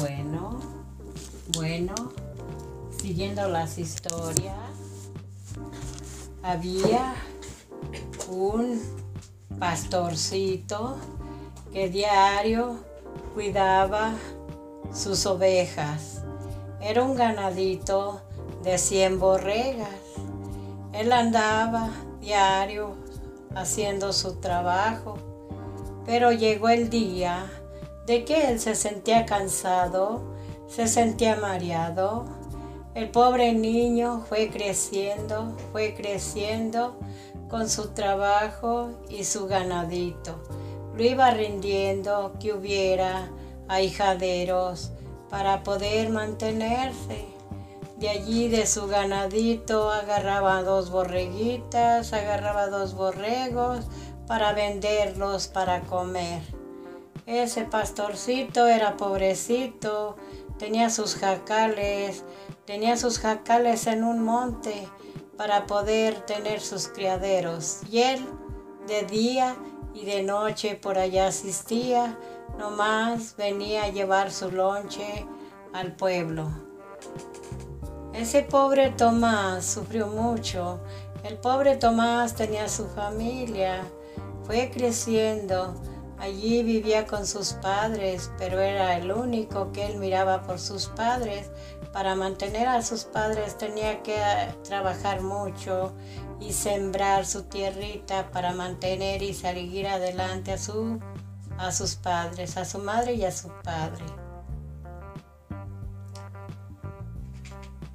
Bueno, bueno, siguiendo las historias, había un pastorcito que diario cuidaba sus ovejas. Era un ganadito de 100 borregas. Él andaba diario haciendo su trabajo, pero llegó el día de que él se sentía cansado, se sentía mareado. El pobre niño fue creciendo, fue creciendo con su trabajo y su ganadito. Lo iba rindiendo que hubiera ahijaderos para poder mantenerse. De allí de su ganadito agarraba dos borreguitas, agarraba dos borregos para venderlos para comer. Ese pastorcito era pobrecito, tenía sus jacales, tenía sus jacales en un monte para poder tener sus criaderos. Y él de día y de noche por allá asistía, nomás venía a llevar su lonche al pueblo. Ese pobre Tomás sufrió mucho. El pobre Tomás tenía su familia, fue creciendo. Allí vivía con sus padres, pero era el único que él miraba por sus padres para mantener a sus padres tenía que eh, trabajar mucho y sembrar su tierrita para mantener y seguir adelante a, su, a sus padres, a su madre y a su padre.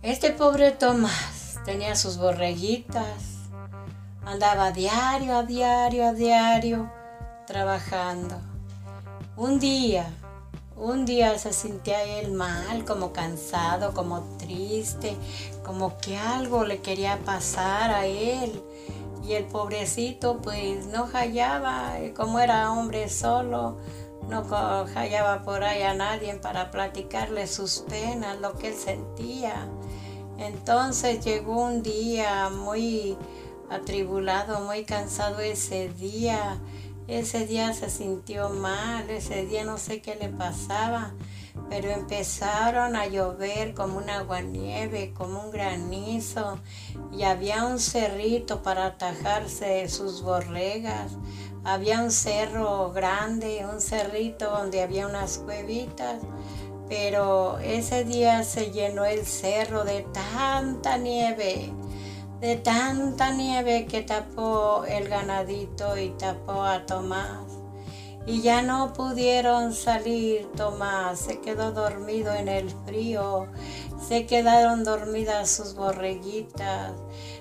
Este pobre Tomás tenía sus borreguitas, andaba diario, a diario, a diario, trabajando. Un día un día se sentía él mal, como cansado, como triste, como que algo le quería pasar a él. Y el pobrecito pues no hallaba, como era hombre solo, no hallaba por ahí a nadie para platicarle sus penas, lo que él sentía. Entonces llegó un día muy atribulado, muy cansado ese día ese día se sintió mal, ese día no sé qué le pasaba, pero empezaron a llover como un aguanieve, como un granizo, y había un cerrito para atajarse sus borregas. Había un cerro grande, un cerrito donde había unas cuevitas, pero ese día se llenó el cerro de tanta nieve de tanta nieve que tapó el ganadito y tapó a Tomás. Y ya no pudieron salir, Tomás se quedó dormido en el frío, se quedaron dormidas sus borreguitas,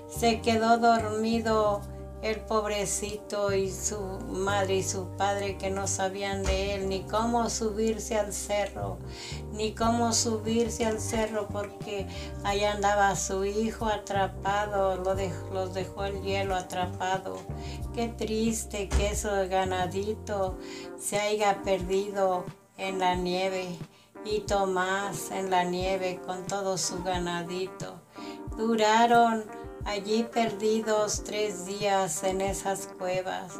se quedó dormido el pobrecito y su madre y su padre que no sabían de él ni cómo subirse al cerro, ni cómo subirse al cerro porque allá andaba su hijo atrapado, lo los dejó el hielo atrapado. Qué triste que ese ganadito se haya perdido en la nieve y Tomás en la nieve con todo su ganadito. Duraron allí perdidos tres días en esas cuevas.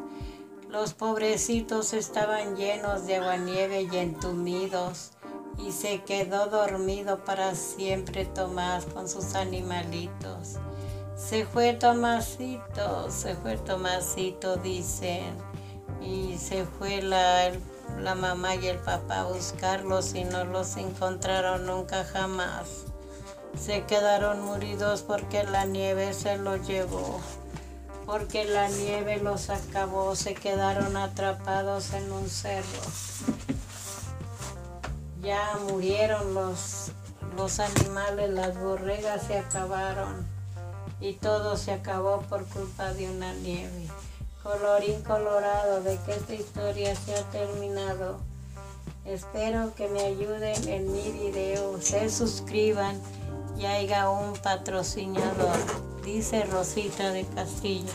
Los pobrecitos estaban llenos de aguanieve y entumidos, y se quedó dormido para siempre Tomás con sus animalitos. Se fue Tomasito, se fue Tomasito, dicen, y se fue la, la mamá y el papá a buscarlos y no los encontraron nunca jamás se quedaron muridos porque la nieve se los llevó, porque la nieve los acabó, se quedaron atrapados en un cerro. Ya murieron los, los animales, las borregas se acabaron y todo se acabó por culpa de una nieve. Colorín colorado de que esta historia se ha terminado. Espero que me ayuden en mi video, se suscriban y haya un patrocinador, dice Rosita de Castillo.